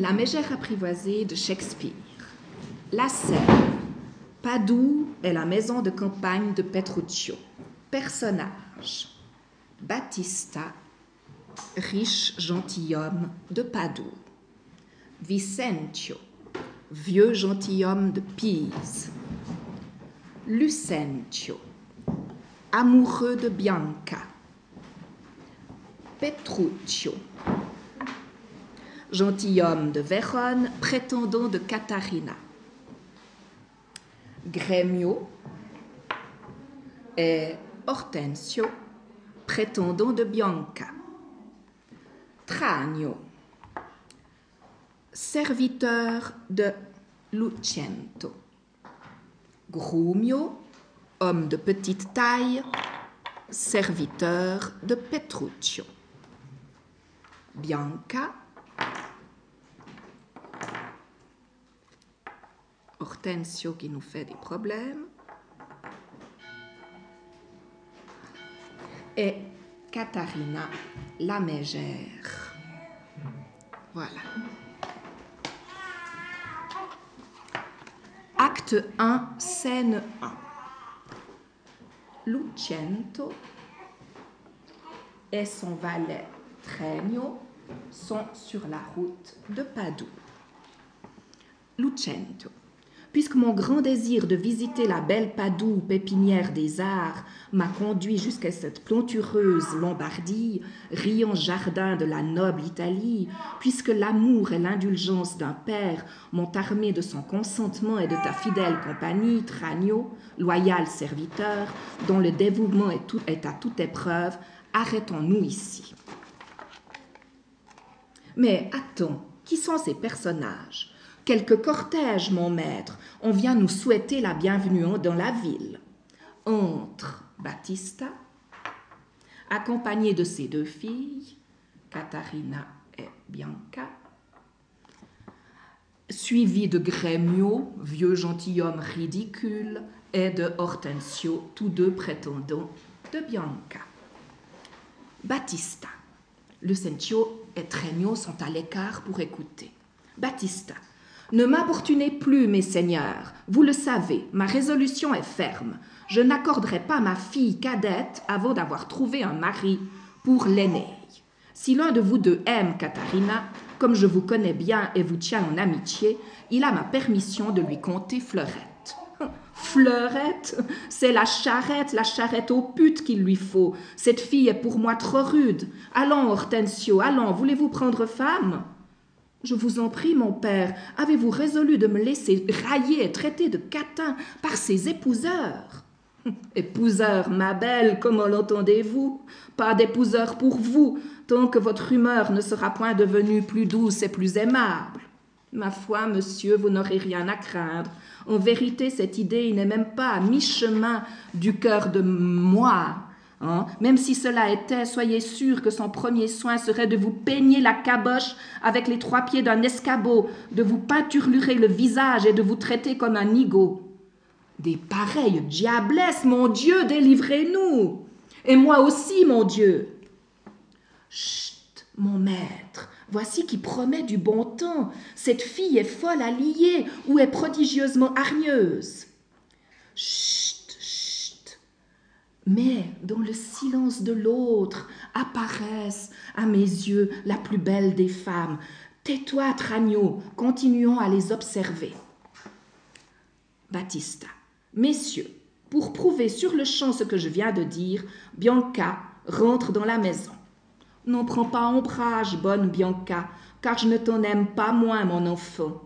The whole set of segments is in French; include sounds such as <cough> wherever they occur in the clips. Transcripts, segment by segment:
La mégère apprivoisée de Shakespeare. La scène. Padoue est la maison de campagne de Petruccio. Personnage. Battista, riche gentilhomme de Padoue. Vicentio, vieux gentilhomme de Pise. Lucentio, amoureux de Bianca. Petruccio, gentilhomme de Vérone, prétendant de Catarina. Gremio et Hortensio, prétendant de Bianca. Tranio, serviteur de Lucento. Grumio, homme de petite taille, serviteur de Petruccio. Bianca, Hortensio qui nous fait des problèmes. Et Katharina, la mégère. Voilà. Acte 1, scène 1. Lucento et son valet Trenio sont sur la route de Padoue. Lucento. Puisque mon grand désir de visiter la belle Padoue, pépinière des arts, m'a conduit jusqu'à cette plantureuse Lombardie, riant jardin de la noble Italie, puisque l'amour et l'indulgence d'un père m'ont armé de son consentement et de ta fidèle compagnie, Tragno, loyal serviteur, dont le dévouement est, est à toute épreuve, arrêtons-nous ici. Mais attends, qui sont ces personnages? Quelques cortèges, mon maître, on vient nous souhaiter la bienvenue dans la ville. Entre Battista, accompagné de ses deux filles, Catarina et Bianca, suivi de Gremio, vieux gentilhomme ridicule, et de Hortensio, tous deux prétendants de Bianca. Battista. Lucentio et Trenio sont à l'écart pour écouter. Battista. Ne m'importunez plus, mes seigneurs. Vous le savez, ma résolution est ferme. Je n'accorderai pas ma fille cadette avant d'avoir trouvé un mari pour l'aînée. Si l'un de vous deux aime Katharina, comme je vous connais bien et vous tiens en amitié, il a ma permission de lui conter Fleurette. <laughs> Fleurette, c'est la charrette, la charrette aux putes qu'il lui faut. Cette fille est pour moi trop rude. Allons, Hortensio, allons, voulez-vous prendre femme? Je vous en prie, mon père, avez-vous résolu de me laisser railler et traiter de catin par ces épouseurs? <laughs> Épouseurs, ma belle, comment l'entendez-vous? Pas d'épouseurs pour vous, tant que votre humeur ne sera point devenue plus douce et plus aimable. Ma foi, monsieur, vous n'aurez rien à craindre. En vérité, cette idée n'est même pas à mi-chemin du cœur de moi, Hein? Même si cela était, soyez sûr que son premier soin serait de vous peigner la caboche avec les trois pieds d'un escabeau, de vous peinturlurer le visage et de vous traiter comme un nigaud. Des pareilles diablesses, mon Dieu, délivrez-nous. Et moi aussi, mon Dieu. Chut, mon maître, voici qui promet du bon temps. Cette fille est folle à lier ou est prodigieusement hargneuse. Mais dans le silence de l'autre apparaissent à mes yeux la plus belle des femmes. Tais-toi, Tragno, continuons à les observer. Battista. Messieurs, pour prouver sur le champ ce que je viens de dire, Bianca rentre dans la maison. N'en prends pas ombrage, bonne Bianca, car je ne t'en aime pas moins, mon enfant.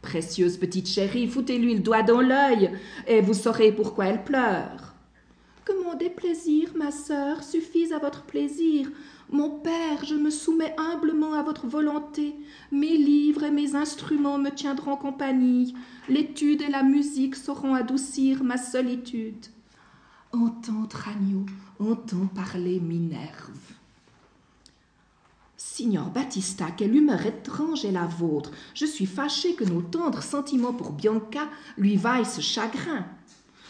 Précieuse petite chérie, foutez-lui le doigt dans l'œil, et vous saurez pourquoi elle pleure. Mon déplaisir, ma sœur, suffise à votre plaisir. Mon père, je me soumets humblement à votre volonté. Mes livres et mes instruments me tiendront compagnie. L'étude et la musique sauront adoucir ma solitude. Entendre agneau, entends parler Minerve. Signor Battista, quelle humeur étrange est la vôtre. Je suis fâché que nos tendres sentiments pour Bianca lui vaillent ce chagrin.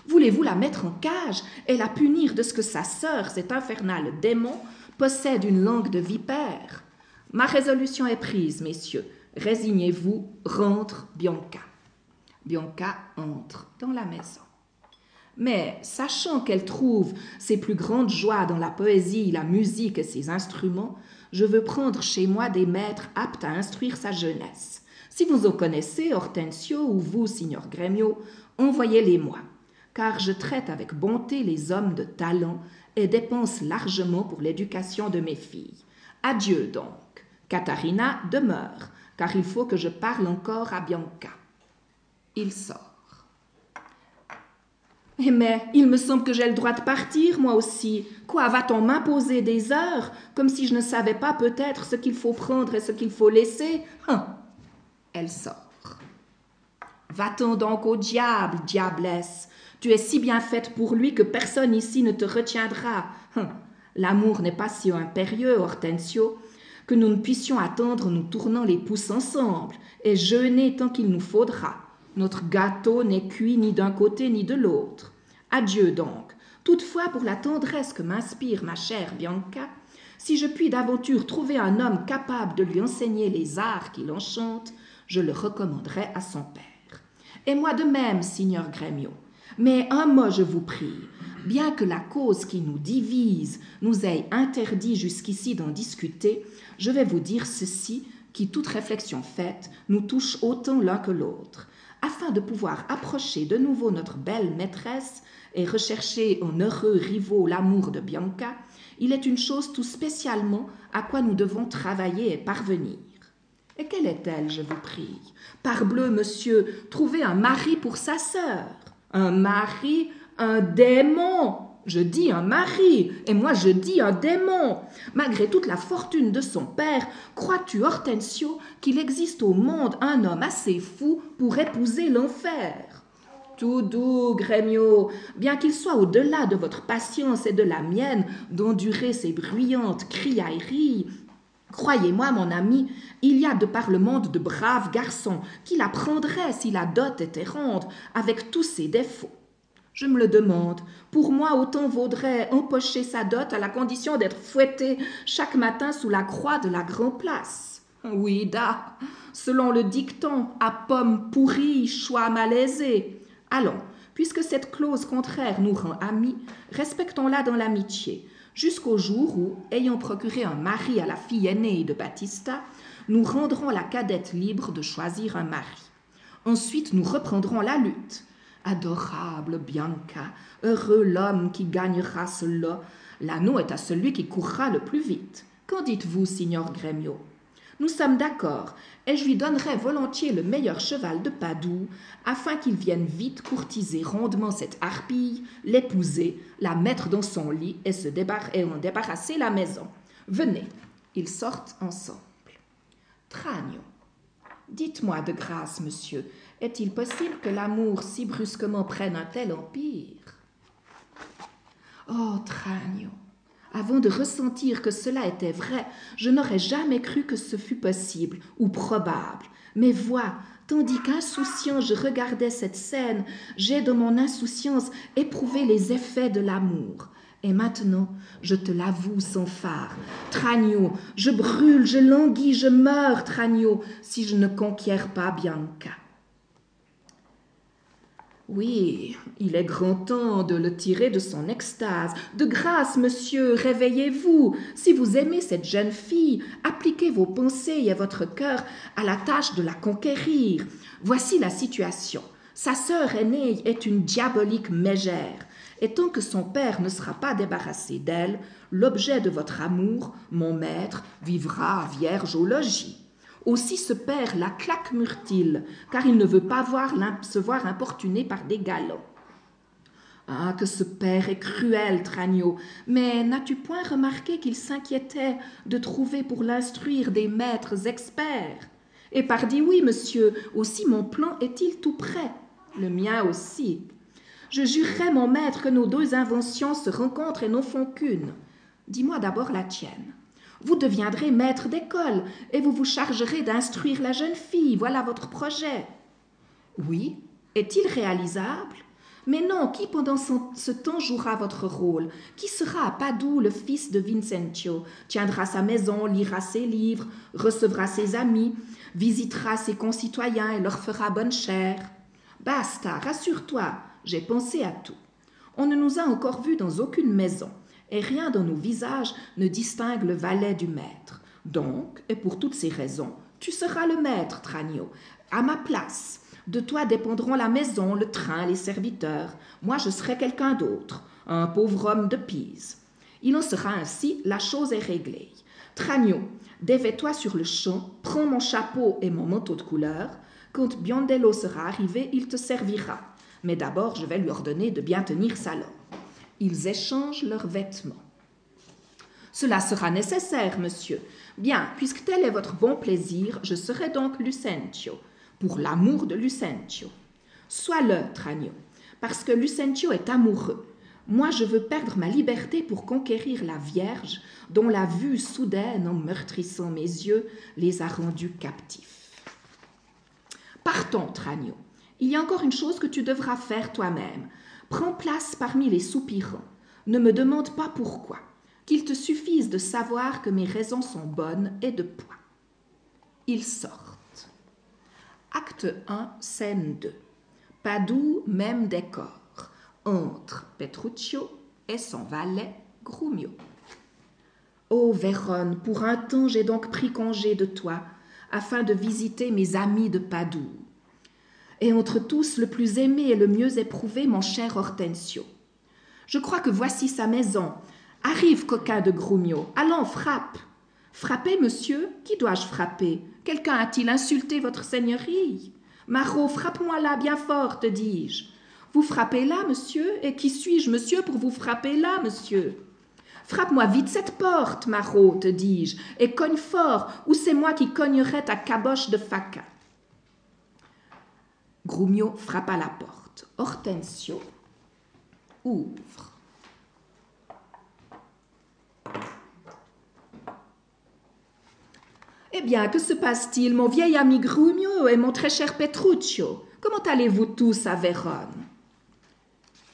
Voulez-vous la mettre en cage et la punir de ce que sa sœur, cet infernal démon, possède une langue de vipère? Ma résolution est prise, messieurs. résignez-vous, rentre Bianca. Bianca entre dans la maison. Mais, sachant qu'elle trouve ses plus grandes joies dans la poésie, la musique et ses instruments, je veux prendre chez moi des maîtres aptes à instruire sa jeunesse. Si vous en connaissez, Hortensio ou vous, signor Gremio, envoyez-les-moi, car je traite avec bonté les hommes de talent et dépense largement pour l'éducation de mes filles. Adieu donc. Katharina demeure, car il faut que je parle encore à Bianca. Il sort. Eh mais il me semble que j'ai le droit de partir, moi aussi. Quoi, va-t-on m'imposer des heures, comme si je ne savais pas peut-être ce qu'il faut prendre et ce qu'il faut laisser? Hein. Elle sort. Va-t'en donc au diable, diablesse. Tu es si bien faite pour lui que personne ici ne te retiendra. Hein. L'amour n'est pas si impérieux, Hortensio, que nous ne puissions attendre nous tournant les pouces ensemble et jeûner tant qu'il nous faudra. Notre gâteau n'est cuit ni d'un côté ni de l'autre. Adieu donc. Toutefois, pour la tendresse que m'inspire ma chère Bianca, si je puis d'aventure trouver un homme capable de lui enseigner les arts qui l'enchantent, je le recommanderai à son père. Et moi de même, signor Gremio. Mais un mot, je vous prie. Bien que la cause qui nous divise nous ait interdit jusqu'ici d'en discuter, je vais vous dire ceci qui, toute réflexion faite, nous touche autant l'un que l'autre afin de pouvoir approcher de nouveau notre belle maîtresse et rechercher en heureux rivaux l'amour de Bianca, il est une chose tout spécialement à quoi nous devons travailler et parvenir. Et quelle est-elle, je vous prie? Parbleu, monsieur, trouver un mari pour sa sœur. Un mari, un démon je dis un mari, et moi je dis un démon. Malgré toute la fortune de son père, crois-tu, Hortensio, qu'il existe au monde un homme assez fou pour épouser l'enfer? Tout doux, Grémio, bien qu'il soit au-delà de votre patience et de la mienne d'endurer ces bruyantes criailleries, Croyez-moi, mon ami, il y a de par le monde de braves garçons qui la prendraient si la dot était ronde, avec tous ses défauts. Je me le demande. Pour moi, autant vaudrait empocher sa dot à la condition d'être fouetté chaque matin sous la croix de la Grand Place. Oui, da, selon le dicton, à pomme pourrie, choix malaisé. Allons, puisque cette clause contraire nous rend amis, respectons-la dans l'amitié, jusqu'au jour où, ayant procuré un mari à la fille aînée de Battista, nous rendrons la cadette libre de choisir un mari. Ensuite, nous reprendrons la lutte. Adorable Bianca, heureux l'homme qui gagnera cela. L'anneau est à celui qui courra le plus vite. Qu'en dites-vous, signor Gremio? Nous sommes d'accord, et je lui donnerai volontiers le meilleur cheval de Padoue, afin qu'il vienne vite courtiser rondement cette harpille, l'épouser, la mettre dans son lit et, se en débarrasser la maison. Venez, ils sortent ensemble. Tragno. Dites-moi de grâce, monsieur, est-il possible que l'amour si brusquement prenne un tel empire? Oh, Tragno, avant de ressentir que cela était vrai, je n'aurais jamais cru que ce fût possible ou probable. Mais vois, tandis qu'insouciant je regardais cette scène, j'ai dans mon insouciance éprouvé les effets de l'amour. Et maintenant, je te l'avoue sans phare, Tragno, je brûle, je languis, je meurs, Tragno, si je ne conquiers pas Bianca. Oui, il est grand temps de le tirer de son extase. De grâce, monsieur, réveillez-vous. Si vous aimez cette jeune fille, appliquez vos pensées et votre cœur à la tâche de la conquérir. Voici la situation. Sa sœur aînée est une diabolique mégère. Et tant que son père ne sera pas débarrassé d'elle, l'objet de votre amour, mon maître, vivra vierge au logis. Aussi ce père la claque-murtile, car il ne veut pas voir se voir importuné par des galants. Ah, que ce père est cruel, Tragno. Mais n'as-tu point remarqué qu'il s'inquiétait de trouver pour l'instruire des maîtres experts? Et pardi oui, monsieur, aussi mon plan est-il tout prêt? Le mien aussi. Je jurerais, mon maître, que nos deux inventions se rencontrent et n'en font qu'une. Dis-moi d'abord la tienne. Vous deviendrez maître d'école et vous vous chargerez d'instruire la jeune fille. Voilà votre projet. Oui. Est-il réalisable? Mais non, qui pendant ce temps jouera votre rôle? Qui sera à Padoue le fils de Vincentio? Tiendra sa maison, lira ses livres, recevra ses amis, visitera ses concitoyens et leur fera bonne chère Basta, rassure-toi, j'ai pensé à tout. On ne nous a encore vus dans aucune maison, et rien dans nos visages ne distingue le valet du maître. Donc, et pour toutes ces raisons, tu seras le maître, Tragno, à ma place. De toi dépendront la maison, le train, les serviteurs. Moi, je serai quelqu'un d'autre, un pauvre homme de Pise. Il en sera ainsi, la chose est réglée. Tragno, dévais-toi sur le champ, prends mon chapeau et mon manteau de couleur. Quand Biondello sera arrivé, il te servira. Mais d'abord, je vais lui ordonner de bien tenir sa langue. Ils échangent leurs vêtements. Cela sera nécessaire, monsieur. Bien, puisque tel est votre bon plaisir, je serai donc Lucentio pour l'amour de Lucentio. Sois-le, Tragno, parce que Lucentio est amoureux. Moi, je veux perdre ma liberté pour conquérir la Vierge, dont la vue soudaine, en meurtrissant mes yeux, les a rendus captifs. Partons, Tragno. Il y a encore une chose que tu devras faire toi-même. Prends place parmi les soupirants. Ne me demande pas pourquoi. Qu'il te suffise de savoir que mes raisons sont bonnes et de poids. Il sort. Acte 1, scène 2. Padoue, même décor. Entre Petruccio et son valet Grumio. Ô Vérone, pour un temps j'ai donc pris congé de toi, afin de visiter mes amis de Padoue. Et entre tous, le plus aimé et le mieux éprouvé, mon cher Hortensio. Je crois que voici sa maison. Arrive, coquin de Grumio. Allons, frappe. Frapper, monsieur Qui dois-je frapper? Quelqu'un a-t-il insulté votre seigneurie? Marot, frappe-moi là bien fort, te dis-je. Vous frappez là, monsieur? Et qui suis-je, monsieur, pour vous frapper là, monsieur? Frappe-moi vite cette porte, Marot, te dis-je, et cogne fort, ou c'est moi qui cognerai ta caboche de faca. Grumio frappa la porte. Hortensio ouvre. Eh bien, que se passe-t-il, mon vieil ami Grumio et mon très cher Petruccio? Comment allez-vous tous à Vérone?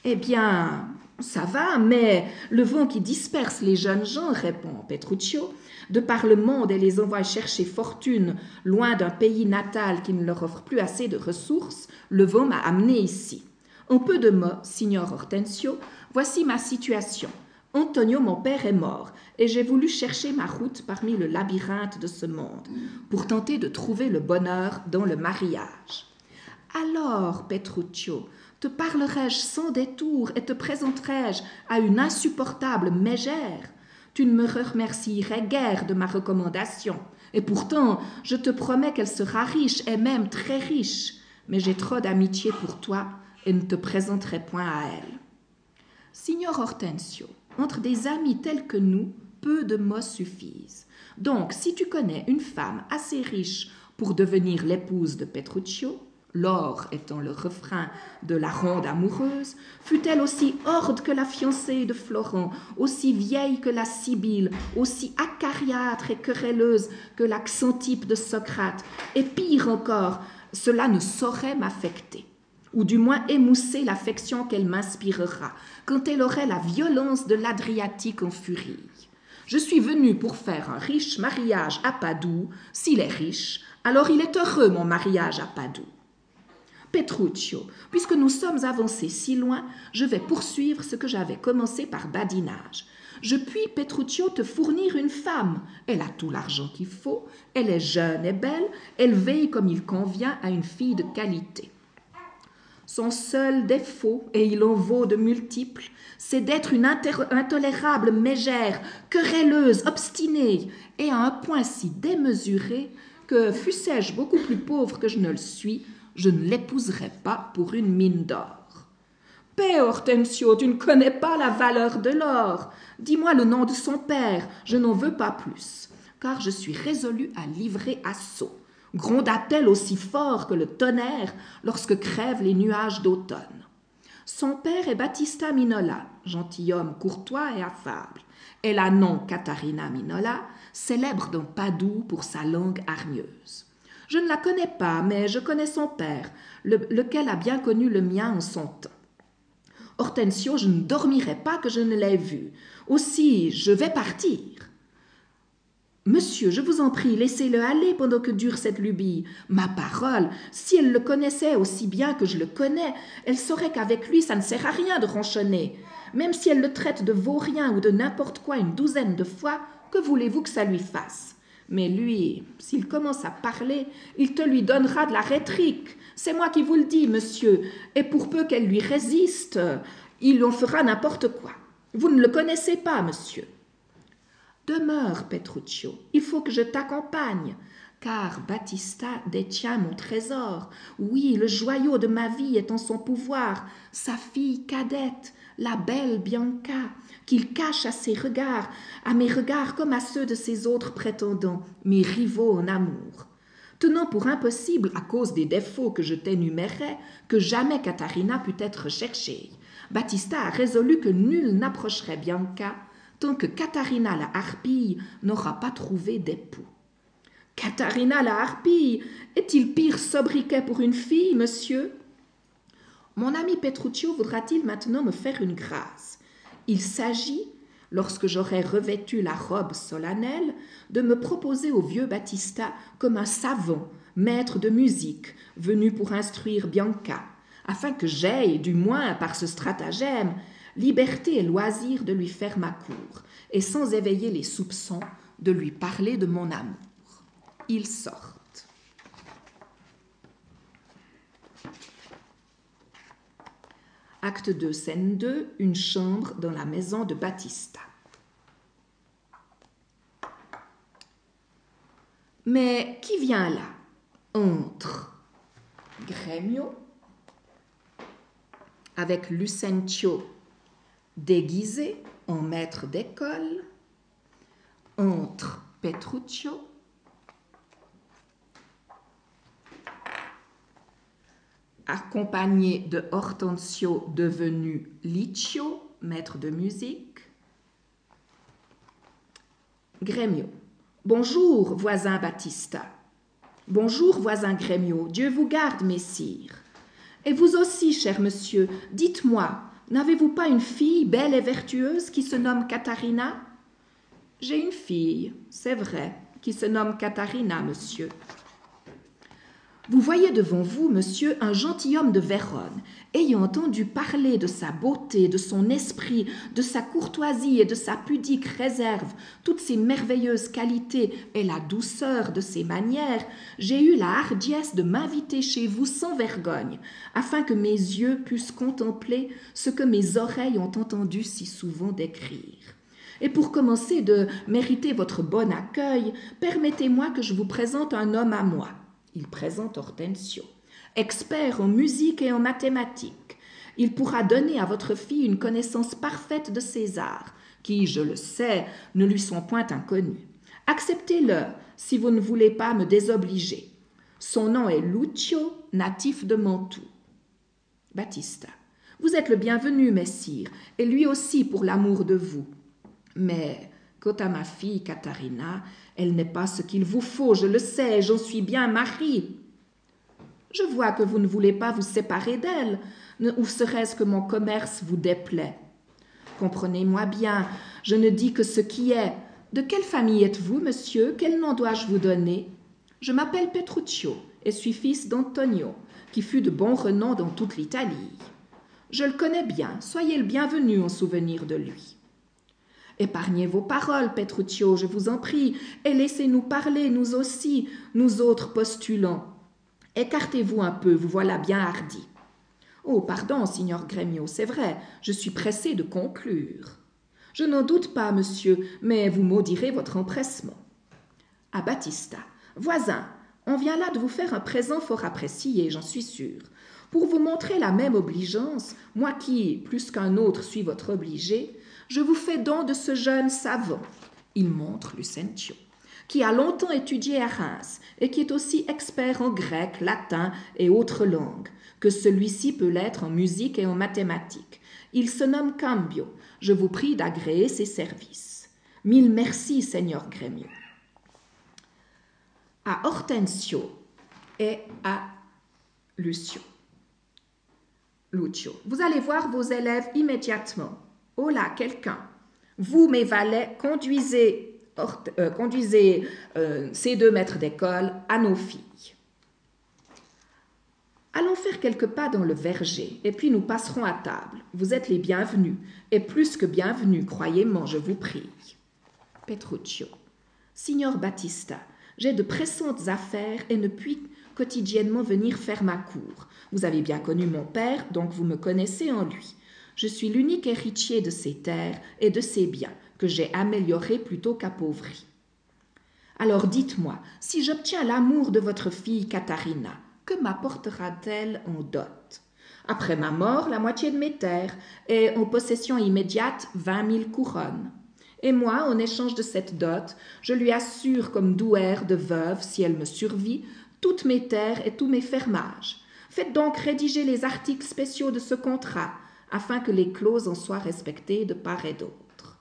Eh bien, ça va, mais le vent qui disperse les jeunes gens, répond Petruccio, de par le monde et les envoie chercher fortune loin d'un pays natal qui ne leur offre plus assez de ressources, le vent m'a amené ici. En peu de mots, signor Hortensio, voici ma situation. Antonio, mon père, est mort, et j'ai voulu chercher ma route parmi le labyrinthe de ce monde, pour tenter de trouver le bonheur dans le mariage. Alors, Petruccio, te parlerai-je sans détour et te présenterai-je à une insupportable mégère? Tu ne me remercierais guère de ma recommandation, et pourtant je te promets qu'elle sera riche et même très riche, mais j'ai trop d'amitié pour toi et ne te présenterai point à elle. Signor Hortensio, entre des amis tels que nous, peu de mots suffisent. Donc, si tu connais une femme assez riche pour devenir l'épouse de Petruccio, l'or étant le refrain de la ronde amoureuse, fut-elle aussi horde que la fiancée de Florent, aussi vieille que la Sibylle, aussi acariâtre et querelleuse que l'accentipe de Socrate, et pire encore, cela ne saurait m'affecter ou du moins émousser l'affection qu'elle m'inspirera, quand elle aurait la violence de l'Adriatique en furie. Je suis venu pour faire un riche mariage à Padoue. S'il est riche, alors il est heureux mon mariage à Padoue. Petruccio, puisque nous sommes avancés si loin, je vais poursuivre ce que j'avais commencé par badinage. Je puis, Petruccio, te fournir une femme. Elle a tout l'argent qu'il faut, elle est jeune et belle, elle veille comme il convient à une fille de qualité. Son seul défaut, et il en vaut de multiples, c'est d'être une intolérable mégère, querelleuse, obstinée, et à un point si démesuré que, fussé-je beaucoup plus pauvre que je ne le suis, je ne l'épouserais pas pour une mine d'or. Paix, Hortensio, tu ne connais pas la valeur de l'or. Dis-moi le nom de son père, je n'en veux pas plus, car je suis résolu à livrer assaut gronda-t-elle aussi fort que le tonnerre lorsque crèvent les nuages d'automne. Son père est Battista Minola, gentilhomme courtois et affable, et la nom Catarina Minola, célèbre dans Padoue pour sa langue hargneuse. Je ne la connais pas, mais je connais son père, lequel a bien connu le mien en son temps. Hortensio, je ne dormirai pas que je ne l'ai vu. Aussi, je vais partir. Monsieur, je vous en prie, laissez-le aller pendant que dure cette lubie. Ma parole, si elle le connaissait aussi bien que je le connais, elle saurait qu'avec lui ça ne sert à rien de ronchonner. Même si elle le traite de vaurien ou de n'importe quoi une douzaine de fois, que voulez-vous que ça lui fasse? Mais lui, s'il commence à parler, il te lui donnera de la rhétorique. C'est moi qui vous le dis, monsieur, et pour peu qu'elle lui résiste, il en fera n'importe quoi. Vous ne le connaissez pas, monsieur. Demeure, Petruccio, il faut que je t'accompagne, car Battista détient mon trésor. Oui, le joyau de ma vie est en son pouvoir, sa fille cadette, la belle Bianca, qu'il cache à ses regards, à mes regards comme à ceux de ses autres prétendants, mes rivaux en amour. Tenant pour impossible, à cause des défauts que je t'énumérais, que jamais Katharina pût être cherchée, Battista a résolu que nul n'approcherait Bianca tant que Katharina la harpille n'aura pas trouvé d'époux. Katharina la harpille Est-il pire sobriquet pour une fille, monsieur? Mon ami Petruccio voudra-t-il maintenant me faire une grâce? Il s'agit, lorsque j'aurai revêtu la robe solennelle, de me proposer au vieux Battista comme un savant, maître de musique, venu pour instruire Bianca, afin que j'aille, du moins par ce stratagème, liberté et loisir de lui faire ma cour, et sans éveiller les soupçons, de lui parler de mon amour. Ils sortent. Acte 2, scène 2, une chambre dans la maison de Battista. Mais qui vient là? Entre Gremio avec Lucentio déguisé en maître d'école, entre Petruccio, accompagné de Hortensio devenu Liccio, maître de musique. Gremio. Bonjour, voisin Battista. Bonjour, voisin Gremio. Dieu vous garde, messire. Et vous aussi, cher monsieur, dites-moi, N'avez-vous pas une fille belle et vertueuse qui se nomme Katharina J'ai une fille, c'est vrai, qui se nomme Katharina, monsieur. Vous voyez devant vous, monsieur, un gentilhomme de Vérone, ayant entendu parler de sa beauté, de son esprit, de sa courtoisie et de sa pudique réserve, toutes ces merveilleuses qualités et la douceur de ses manières, j'ai eu la hardiesse de m'inviter chez vous sans vergogne, afin que mes yeux puissent contempler ce que mes oreilles ont entendu si souvent décrire. Et pour commencer de mériter votre bon accueil, permettez-moi que je vous présente un homme à moi il présente Hortensio. Expert en musique et en mathématiques, il pourra donner à votre fille une connaissance parfaite de ces arts, qui, je le sais, ne lui sont point inconnus. Acceptez-le si vous ne voulez pas me désobliger. Son nom est Lucio, natif de Mantoue. Baptista. Vous êtes le bienvenu, messire, et lui aussi pour l'amour de vous. Mais quant à ma fille Katharina, elle n'est pas ce qu'il vous faut, je le sais, j'en suis bien mari. Je vois que vous ne voulez pas vous séparer d'elle, ou serait-ce que mon commerce vous déplaît Comprenez-moi bien, je ne dis que ce qui est. De quelle famille êtes-vous, monsieur? Quel nom dois-je vous donner? Je m'appelle Petruccio et suis fils d'Antonio, qui fut de bon renom dans toute l'Italie. Je le connais bien, soyez le bienvenu en souvenir de lui. Épargnez vos paroles, Petruccio, je vous en prie, et laissez-nous parler, nous aussi, nous autres postulants. Écartez-vous un peu, vous voilà bien hardi. Oh, pardon, signor Gremio, c'est vrai, je suis pressé de conclure. Je n'en doute pas, monsieur, mais vous maudirez votre empressement. À Baptista. Voisin, on vient là de vous faire un présent fort apprécié, j'en suis sûr. Pour vous montrer la même obligeance, moi qui, plus qu'un autre, suis votre obligé, je vous fais don de ce jeune savant. Il montre Lucentio, qui a longtemps étudié à Reims et qui est aussi expert en grec, latin et autres langues, que celui-ci peut l'être en musique et en mathématiques. Il se nomme Cambio. Je vous prie d'agréer ses services. Mille merci, Seigneur Gremio. À Hortensio et à Lucio. Lucio. Vous allez voir vos élèves immédiatement. Oh là, quelqu'un. Vous, mes valets, conduisez, euh, conduisez euh, ces deux maîtres d'école à nos filles. Allons faire quelques pas dans le verger, et puis nous passerons à table. Vous êtes les bienvenus, et plus que bienvenus, croyez-moi, je vous prie. Petruccio. Signor Battista, j'ai de pressantes affaires et ne puis quotidiennement venir faire ma cour. Vous avez bien connu mon père, donc vous me connaissez en lui. Je suis l'unique héritier de ses terres et de ses biens, que j'ai améliorés plutôt qu'appauvris. Alors dites-moi, si j'obtiens l'amour de votre fille Katharina, que m'apportera-t-elle en dot? Après ma mort, la moitié de mes terres, et en possession immédiate vingt mille couronnes. Et moi, en échange de cette dot, je lui assure comme douaire de veuve, si elle me survit, toutes mes terres et tous mes fermages. Faites donc rédiger les articles spéciaux de ce contrat, afin que les clauses en soient respectées de part et d'autre.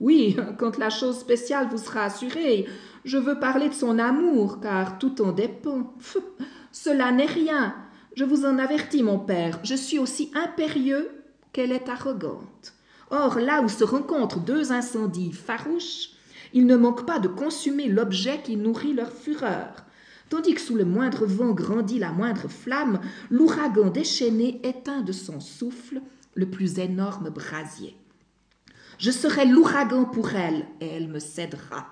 Oui, <laughs> quand la chose spéciale vous sera assurée, je veux parler de son amour, car tout en dépend. <laughs> Cela n'est rien. Je vous en avertis, mon père, je suis aussi impérieux qu'elle est arrogante. Or, là où se rencontrent deux incendies farouches, il ne manque pas de consumer l'objet qui nourrit leur fureur tandis que sous le moindre vent grandit la moindre flamme, l'ouragan déchaîné éteint de son souffle le plus énorme brasier. Je serai l'ouragan pour elle, et elle me cédera,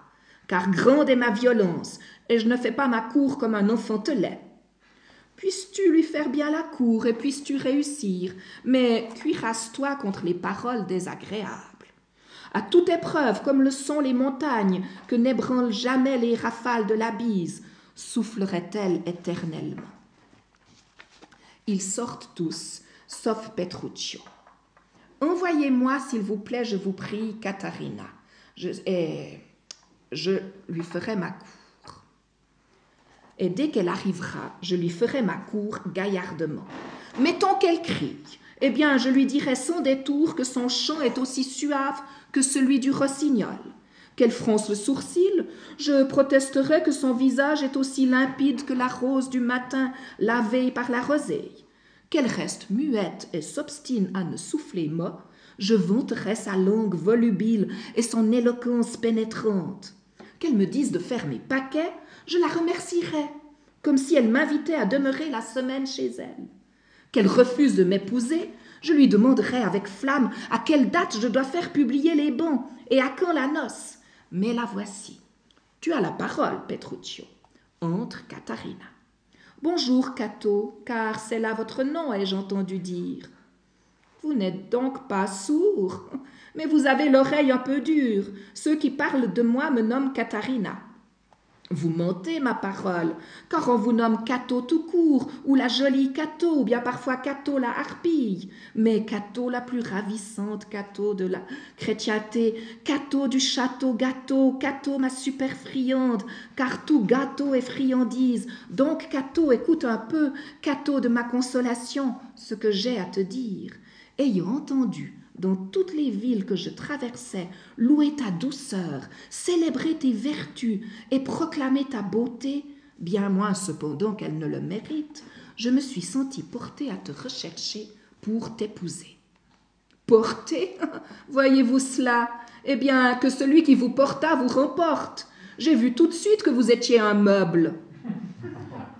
car grande est ma violence, et je ne fais pas ma cour comme un enfantelet. Puisses-tu lui faire bien la cour, et puisses-tu réussir, mais cuirasse-toi contre les paroles désagréables. À toute épreuve, comme le sont les montagnes, que n'ébranlent jamais les rafales de la bise, soufflerait-elle éternellement Ils sortent tous, sauf Petruccio. Envoyez-moi, s'il vous plaît, je vous prie, Katharina, je, et je lui ferai ma cour. Et dès qu'elle arrivera, je lui ferai ma cour gaillardement. Mettons qu'elle crie. Eh bien, je lui dirai sans détour que son chant est aussi suave que celui du rossignol qu'elle fronce le sourcil, je protesterai que son visage est aussi limpide que la rose du matin lavée par la rosée. Qu'elle reste muette et s'obstine à ne souffler mot, je vanterai sa langue volubile et son éloquence pénétrante. Qu'elle me dise de faire mes paquets, je la remercierai, comme si elle m'invitait à demeurer la semaine chez elle. Qu'elle refuse de m'épouser, je lui demanderai avec flamme à quelle date je dois faire publier les bons et à quand la noce mais la voici. Tu as la parole, Petruccio. Entre Katharina. Bonjour, Cato, car c'est là votre nom, ai-je entendu dire. Vous n'êtes donc pas sourd, mais vous avez l'oreille un peu dure. Ceux qui parlent de moi me nomment Katharina. Vous mentez, ma parole, car on vous nomme Cato tout court, ou la jolie Cato, ou bien parfois Cato la harpille, mais Cato la plus ravissante Cato de la chrétienté, Cato du château gâteau, Cato ma super friande, car tout gâteau est friandise. Donc Cato, écoute un peu, Cato de ma consolation, ce que j'ai à te dire. Ayant entendu dans toutes les villes que je traversais, louer ta douceur, célébrer tes vertus et proclamer ta beauté, bien moins cependant qu'elle ne le mérite, je me suis senti porté à te rechercher pour t'épouser. Porté <laughs> Voyez-vous cela? Eh bien, que celui qui vous porta vous remporte. J'ai vu tout de suite que vous étiez un meuble.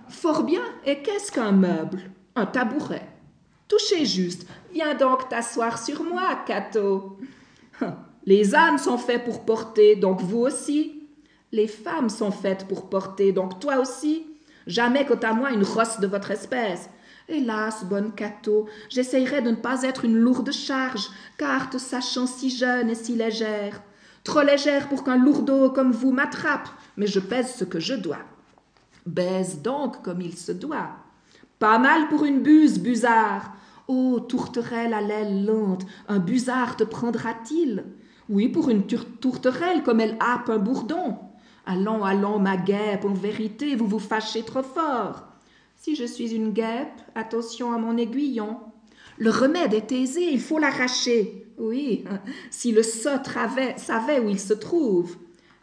Fort bien, et qu'est-ce qu'un meuble? Un tabouret. Touchez juste, Viens donc t'asseoir sur moi, Cato. Les ânes sont faits pour porter, donc vous aussi. Les femmes sont faites pour porter, donc toi aussi. Jamais quant à moi une rosse de votre espèce. Hélas, bonne Cato, j'essayerai de ne pas être une lourde charge, car te sachant si jeune et si légère. Trop légère pour qu'un lourdeau comme vous m'attrape, mais je pèse ce que je dois. Baise donc comme il se doit. Pas mal pour une buse, busard. Oh, tourterelle à l'aile lente, un busard te prendra-t-il? Oui, pour une tourterelle comme elle happe un bourdon. Allons, allons, ma guêpe, en vérité, vous vous fâchez trop fort. Si je suis une guêpe, attention à mon aiguillon. Le remède est aisé, il faut l'arracher. Oui, <laughs> si le sot savait où il se trouve.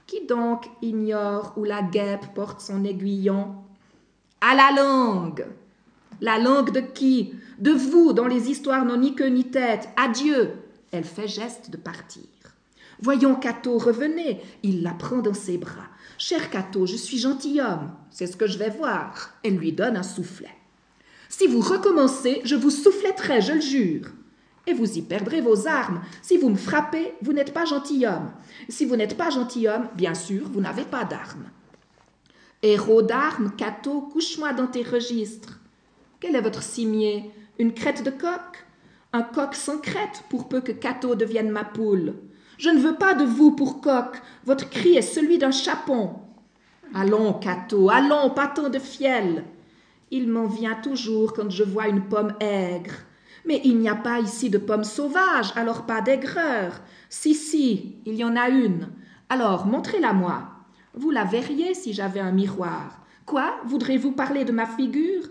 Qui donc ignore où la guêpe porte son aiguillon? À la langue La langue de qui? De vous, dans les histoires n'ont ni queue ni tête. Adieu Elle fait geste de partir. Voyons Cato, revenez. Il la prend dans ses bras. Cher Cato, je suis gentilhomme. C'est ce que je vais voir. Elle lui donne un soufflet. Si vous recommencez, je vous souffletterai, je le jure. Et vous y perdrez vos armes. Si vous me frappez, vous n'êtes pas gentilhomme. Si vous n'êtes pas gentilhomme, bien sûr, vous n'avez pas d'armes. Héros d'armes, Cato, couche-moi dans tes registres. Quel est votre cimier? Une crête de coq? Un coq sans crête, pour peu que Cato devienne ma poule. Je ne veux pas de vous pour coq. Votre cri est celui d'un chapon. Allons, Cato, allons, pas tant de fiel. Il m'en vient toujours quand je vois une pomme aigre. Mais il n'y a pas ici de pommes sauvages, alors pas d'aigreur. Si, si, il y en a une. Alors, montrez-la moi. Vous la verriez si j'avais un miroir. Quoi? Voudrez-vous parler de ma figure?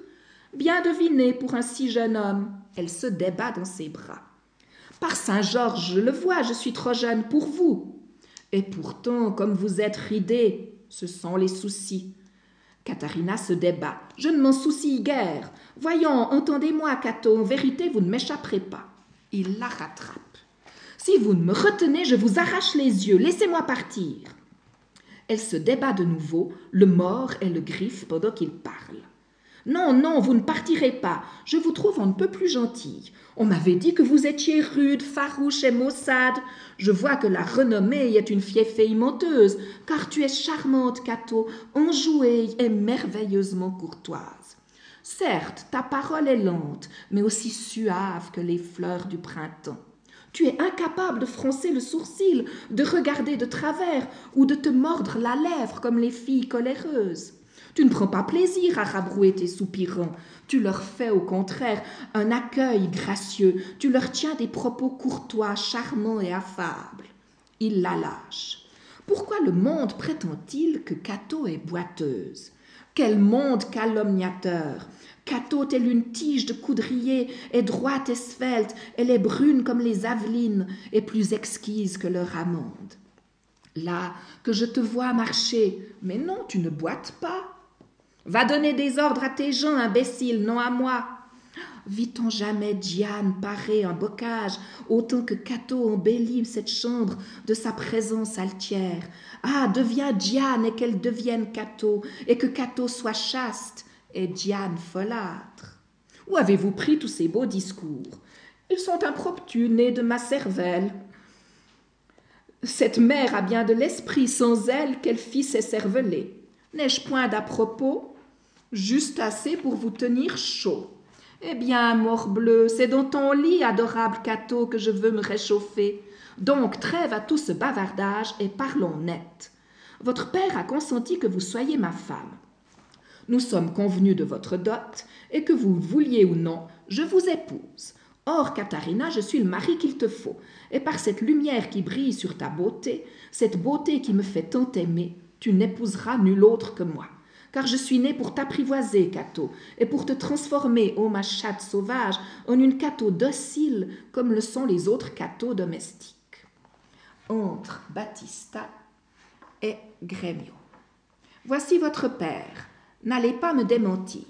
Bien deviné pour un si jeune homme. Elle se débat dans ses bras. Par Saint Georges, je le vois, je suis trop jeune pour vous. Et pourtant, comme vous êtes ridé, ce sont les soucis. Katharina se débat. Je ne m'en soucie guère. Voyons, entendez-moi, Cato, en vérité, vous ne m'échapperez pas. Il la rattrape. Si vous ne me retenez, je vous arrache les yeux. Laissez-moi partir. Elle se débat de nouveau, le mort et le griffe pendant qu'il parle. Non, non, vous ne partirez pas. Je vous trouve un peu plus gentille. On m'avait dit que vous étiez rude, farouche et maussade. Je vois que la renommée est une fiefée menteuse, car tu es charmante, Cato, enjouée et merveilleusement courtoise. Certes, ta parole est lente, mais aussi suave que les fleurs du printemps. Tu es incapable de froncer le sourcil, de regarder de travers ou de te mordre la lèvre comme les filles coléreuses. Tu ne prends pas plaisir à rabrouer tes soupirants. Tu leur fais au contraire un accueil gracieux. Tu leur tiens des propos courtois, charmants et affables. Il la lâche. Pourquoi le monde prétend-il que Cato est boiteuse? Quel monde calomniateur Cato, telle une tige de coudrier, est droite et svelte, elle est brune comme les avelines et plus exquise que leur amande. Là, que je te vois marcher, mais non, tu ne boites pas. Va donner des ordres à tes gens, imbécile, non à moi. Vit-on jamais Diane parer un bocage, autant que Cato embellit cette chambre de sa présence altière Ah, deviens Diane et qu'elle devienne Cato, et que Cato soit chaste et Diane folâtre. Où avez-vous pris tous ces beaux discours? Ils sont impromptus, nés de ma cervelle. Cette mère a bien de l'esprit sans elle qu'elle fit ses cervelets. N'ai-je point d'à propos? Juste assez pour vous tenir chaud. Eh bien, morbleu, c'est dans ton lit, adorable Cato, que je veux me réchauffer. Donc trêve à tout ce bavardage et parlons net. Votre père a consenti que vous soyez ma femme. Nous sommes convenus de votre dot, et que vous vouliez ou non, je vous épouse. Or, Katharina, je suis le mari qu'il te faut, et par cette lumière qui brille sur ta beauté, cette beauté qui me fait tant aimer, tu n'épouseras nul autre que moi car je suis né pour t'apprivoiser, Cato, et pour te transformer, ô ma chatte sauvage, en une Cato docile comme le sont les autres Cato domestiques. Entre Battista et Grémio. Voici votre père. N'allez pas me démentir.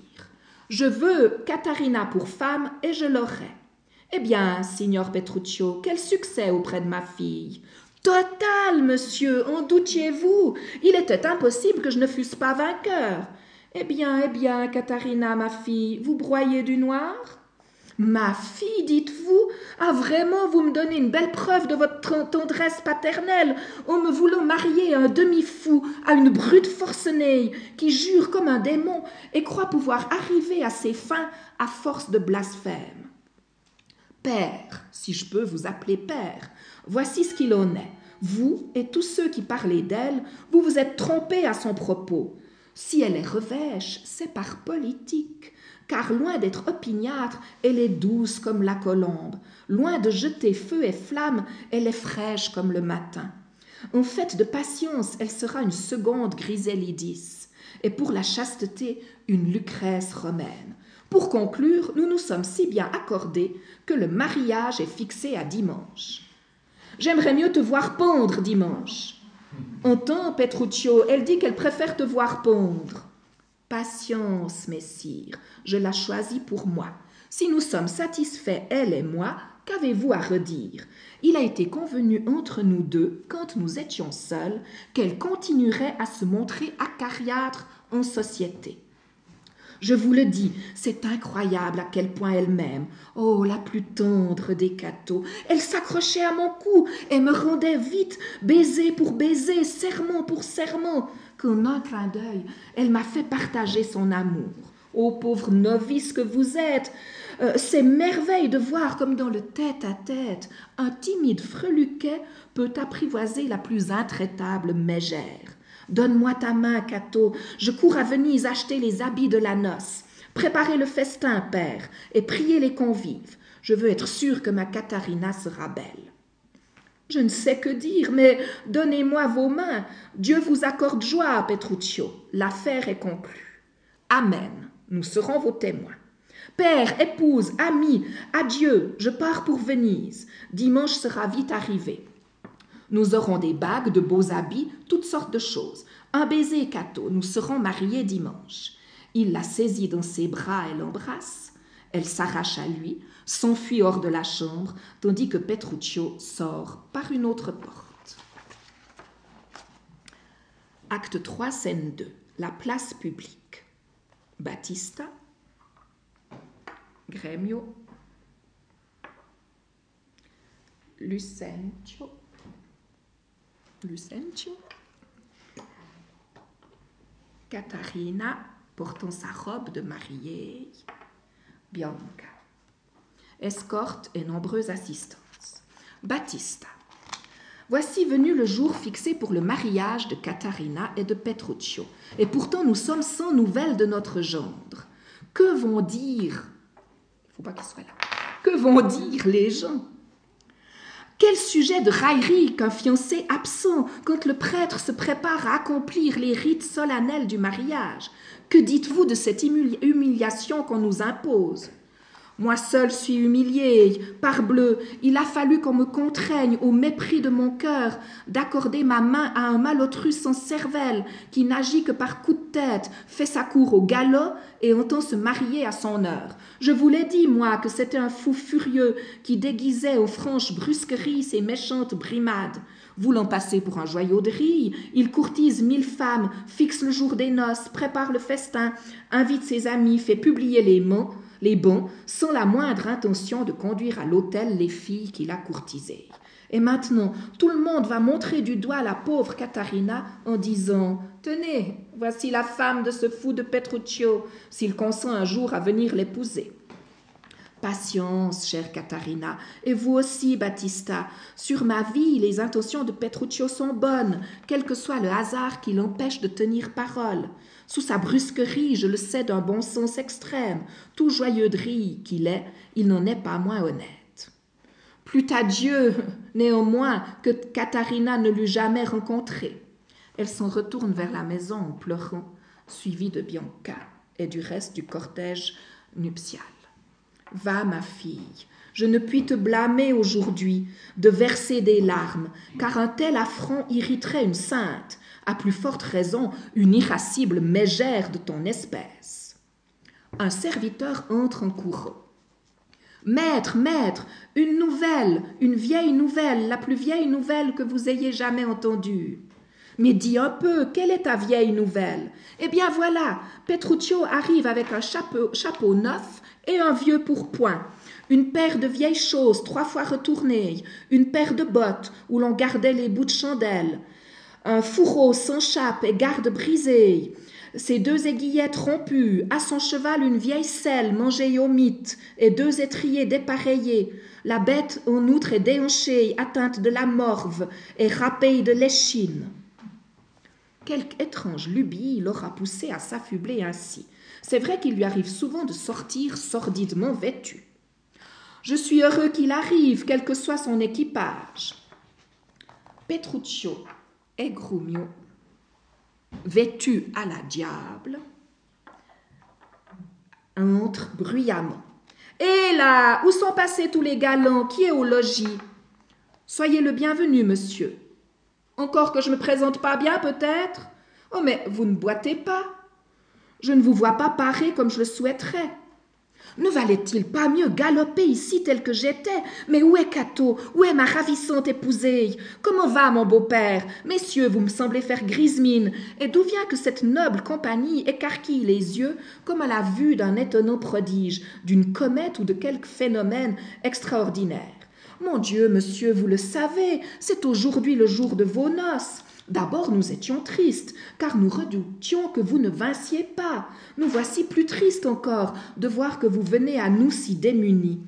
Je veux Catarina pour femme et je l'aurai. Eh bien, signor Petruccio, quel succès auprès de ma fille. Total, monsieur, en doutiez-vous? Il était impossible que je ne fusse pas vainqueur. Eh bien, eh bien, Katharina, ma fille, vous broyez du noir? Ma fille, dites-vous Ah, vraiment, vous me donnez une belle preuve de votre tendresse paternelle en me voulant marier un demi-fou à une brute forcenée qui jure comme un démon et croit pouvoir arriver à ses fins à force de blasphème. Père, si je peux vous appeler père, voici ce qu'il en est vous et tous ceux qui parlaient d'elle, vous vous êtes trompés à son propos. Si elle est revêche, c'est par politique, car loin d'être opiniâtre, elle est douce comme la colombe, loin de jeter feu et flamme, elle est fraîche comme le matin. En fait de patience, elle sera une seconde Grisélidis, et pour la chasteté, une Lucrèce romaine. Pour conclure, nous nous sommes si bien accordés que le mariage est fixé à dimanche. J'aimerais mieux te voir pondre dimanche. Entends, Petruccio, elle dit qu'elle préfère te voir pondre. Patience, messire, je la choisis pour moi. Si nous sommes satisfaits, elle et moi, qu'avez-vous à redire? Il a été convenu entre nous deux, quand nous étions seuls, qu'elle continuerait à se montrer acariâtre en société. Je vous le dis, c'est incroyable à quel point elle m'aime. Oh, la plus tendre des cathos. Elle s'accrochait à mon cou et me rendait vite, baiser pour baiser, serment pour serment, qu'en un clin d'œil, elle m'a fait partager son amour. Ô pauvre novice que vous êtes, euh, c'est merveille de voir comme dans le tête-à-tête, un timide freluquet peut apprivoiser la plus intraitable mégère. Donne-moi ta main, Cato. Je cours à Venise acheter les habits de la noce. Préparez le festin, père, et priez les convives. Je veux être sûr que ma Katharina sera belle. Je ne sais que dire, mais donnez-moi vos mains. Dieu vous accorde joie, Petruccio. L'affaire est conclue. Amen. Nous serons vos témoins. Père, épouse, amis, adieu, je pars pour Venise. Dimanche sera vite arrivé. Nous aurons des bagues, de beaux habits, toutes sortes de choses. Un baiser, Cato, nous serons mariés dimanche. Il la saisit dans ses bras et l'embrasse. Elle s'arrache à lui, s'enfuit hors de la chambre, tandis que Petruccio sort par une autre porte. Acte 3, scène 2. La place publique. Battista, Gremio, Lucentio, Lucentio, Catarina portant sa robe de mariée, Bianca, escorte et nombreuse assistance, Battista. Voici venu le jour fixé pour le mariage de Catarina et de Petruccio, et pourtant nous sommes sans nouvelles de notre gendre. Que vont dire Il faut pas qu'il soit là. Que vont dire les gens? Quel sujet de raillerie qu'un fiancé absent quand le prêtre se prépare à accomplir les rites solennels du mariage. Que dites-vous de cette humiliation qu'on nous impose? Moi seul suis humilié. Parbleu, il a fallu qu'on me contraigne au mépris de mon cœur d'accorder ma main à un malotru sans cervelle qui n'agit que par coup de tête, fait sa cour au galop et entend se marier à son heure. Je vous l'ai dit, moi, que c'était un fou furieux qui déguisait aux franches brusqueries ses méchantes brimades. Voulant passer pour un joyau de riz, il courtise mille femmes, fixe le jour des noces, prépare le festin, invite ses amis, fait publier les mots, les bons, sans la moindre intention de conduire à l'hôtel les filles qu'il a courtisées. Et maintenant, tout le monde va montrer du doigt la pauvre Catarina en disant Tenez, voici la femme de ce fou de Petruccio, s'il consent un jour à venir l'épouser. Patience, chère Catarina, et vous aussi, Battista. Sur ma vie, les intentions de Petruccio sont bonnes, quel que soit le hasard qui l'empêche de tenir parole. Sous sa brusquerie, je le sais d'un bon sens extrême, tout joyeux de rire qu'il est, il n'en est pas moins honnête. Plût à Dieu, <laughs> néanmoins, que Katharina ne l'eût jamais rencontré. Elle s'en retourne vers la maison en pleurant, suivie de Bianca et du reste du cortège nuptial. Va, ma fille, je ne puis te blâmer aujourd'hui de verser des larmes, car un tel affront irriterait une sainte, à plus forte raison une irascible mégère de ton espèce. Un serviteur entre en courant. Maître, maître, une nouvelle, une vieille nouvelle, la plus vieille nouvelle que vous ayez jamais entendue. Mais dis un peu, quelle est ta vieille nouvelle? Eh bien voilà, Petruccio arrive avec un chapeau, chapeau neuf et un vieux pourpoint, une paire de vieilles choses trois fois retournées, une paire de bottes où l'on gardait les bouts de chandelle, un fourreau sans chape et garde brisée, ses deux aiguillettes rompues, à son cheval une vieille selle mangée au mythe, et deux étriers dépareillés. La bête en outre est déhanchée, atteinte de la morve, et râpée de l'échine. Quelque étrange lubie l'aura poussé à s'affubler ainsi. C'est vrai qu'il lui arrive souvent de sortir sordidement vêtu. Je suis heureux qu'il arrive, quel que soit son équipage. Petruccio et Grumio, vêtus à la diable, entrent bruyamment. Et là, où sont passés tous les galants Qui est au logis? Soyez le bienvenu, monsieur. Encore que je me présente pas bien, peut-être? Oh, mais vous ne boitez pas Je ne vous vois pas paré comme je le souhaiterais. Ne valait-il pas mieux galoper ici tel que j'étais? Mais où est Cato Où est ma ravissante épousée Comment va mon beau-père? Messieurs, vous me semblez faire grise mine. Et d'où vient que cette noble compagnie écarquille les yeux comme à la vue d'un étonnant prodige, d'une comète ou de quelque phénomène extraordinaire? Mon Dieu, monsieur, vous le savez, c'est aujourd'hui le jour de vos noces. D'abord nous étions tristes, car nous redoutions que vous ne vinssiez pas. Nous voici plus tristes encore de voir que vous venez à nous si démunis.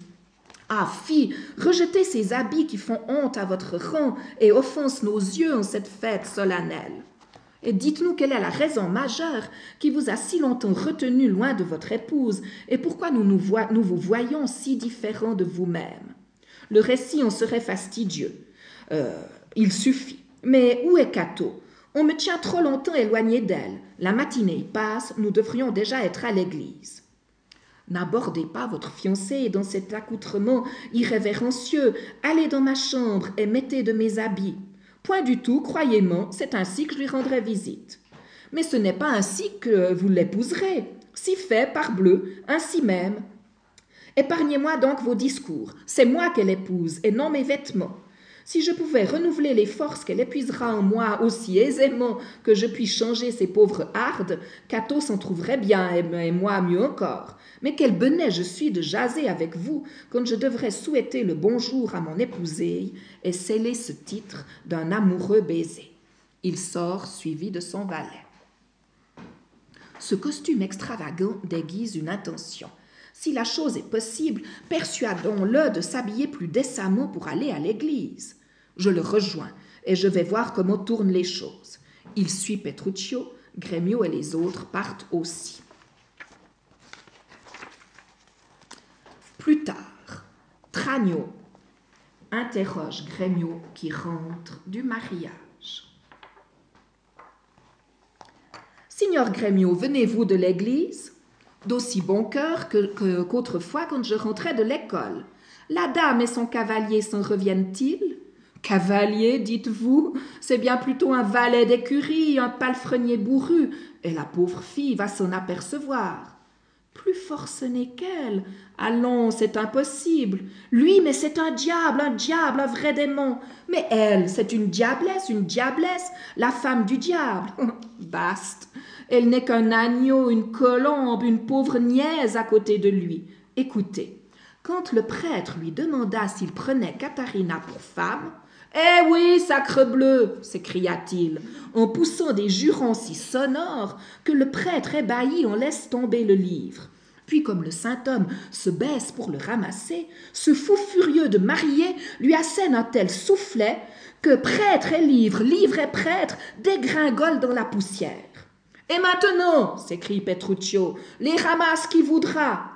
Ah, fille, rejetez ces habits qui font honte à votre rang et offensent nos yeux en cette fête solennelle. Et dites-nous quelle est la raison majeure qui vous a si longtemps retenu loin de votre épouse, et pourquoi nous, vous voyons si différents de vous-même. Le récit en serait fastidieux. Euh, il suffit. Mais où est Cato On me tient trop longtemps éloigné d'elle. La matinée passe, nous devrions déjà être à l'église. N'abordez pas votre fiancée dans cet accoutrement irrévérencieux. Allez dans ma chambre et mettez de mes habits. Point du tout, croyez-moi, c'est ainsi que je lui rendrai visite. Mais ce n'est pas ainsi que vous l'épouserez. Si fait, parbleu, ainsi même. Épargnez-moi donc vos discours. C'est moi qu'elle épouse, et non mes vêtements. Si je pouvais renouveler les forces qu'elle épuisera en moi aussi aisément que je puis changer ces pauvres hardes, Cato s'en trouverait bien, et moi mieux encore. Mais quel benet je suis de jaser avec vous quand je devrais souhaiter le bonjour à mon épousée et sceller ce titre d'un amoureux baiser. Il sort suivi de son valet. Ce costume extravagant déguise une intention. Si la chose est possible, persuadons-le de s'habiller plus décemment pour aller à l'église. Je le rejoins et je vais voir comment tournent les choses. Il suit Petruccio, Grémio et les autres partent aussi. Plus tard, Tragno interroge Grémio qui rentre du mariage. Signor Grémio, venez-vous de l'église? D'aussi bon cœur qu'autrefois quand je rentrais de l'école. La dame et son cavalier s'en reviennent-ils? Cavalier, dites-vous C'est bien plutôt un valet d'écurie, un palefrenier bourru, et la pauvre fille va s'en apercevoir. Plus forcené qu'elle. Allons, c'est impossible. Lui, mais c'est un diable, un diable, un vrai démon. Mais elle, c'est une diablesse, une diablesse, la femme du diable. <laughs> Baste. Elle n'est qu'un agneau, une colombe, une pauvre niaise à côté de lui. Écoutez, quand le prêtre lui demanda s'il prenait Katharina pour femme, eh oui, sacrebleu s'écria-t-il, en poussant des jurons si sonores que le prêtre ébahi en laisse tomber le livre. Puis, comme le saint homme se baisse pour le ramasser, ce fou furieux de marié lui assène un tel soufflet que prêtre et livre, livre et prêtre dégringolent dans la poussière. Et maintenant, s'écrie Petruccio, les ramasse qui voudra.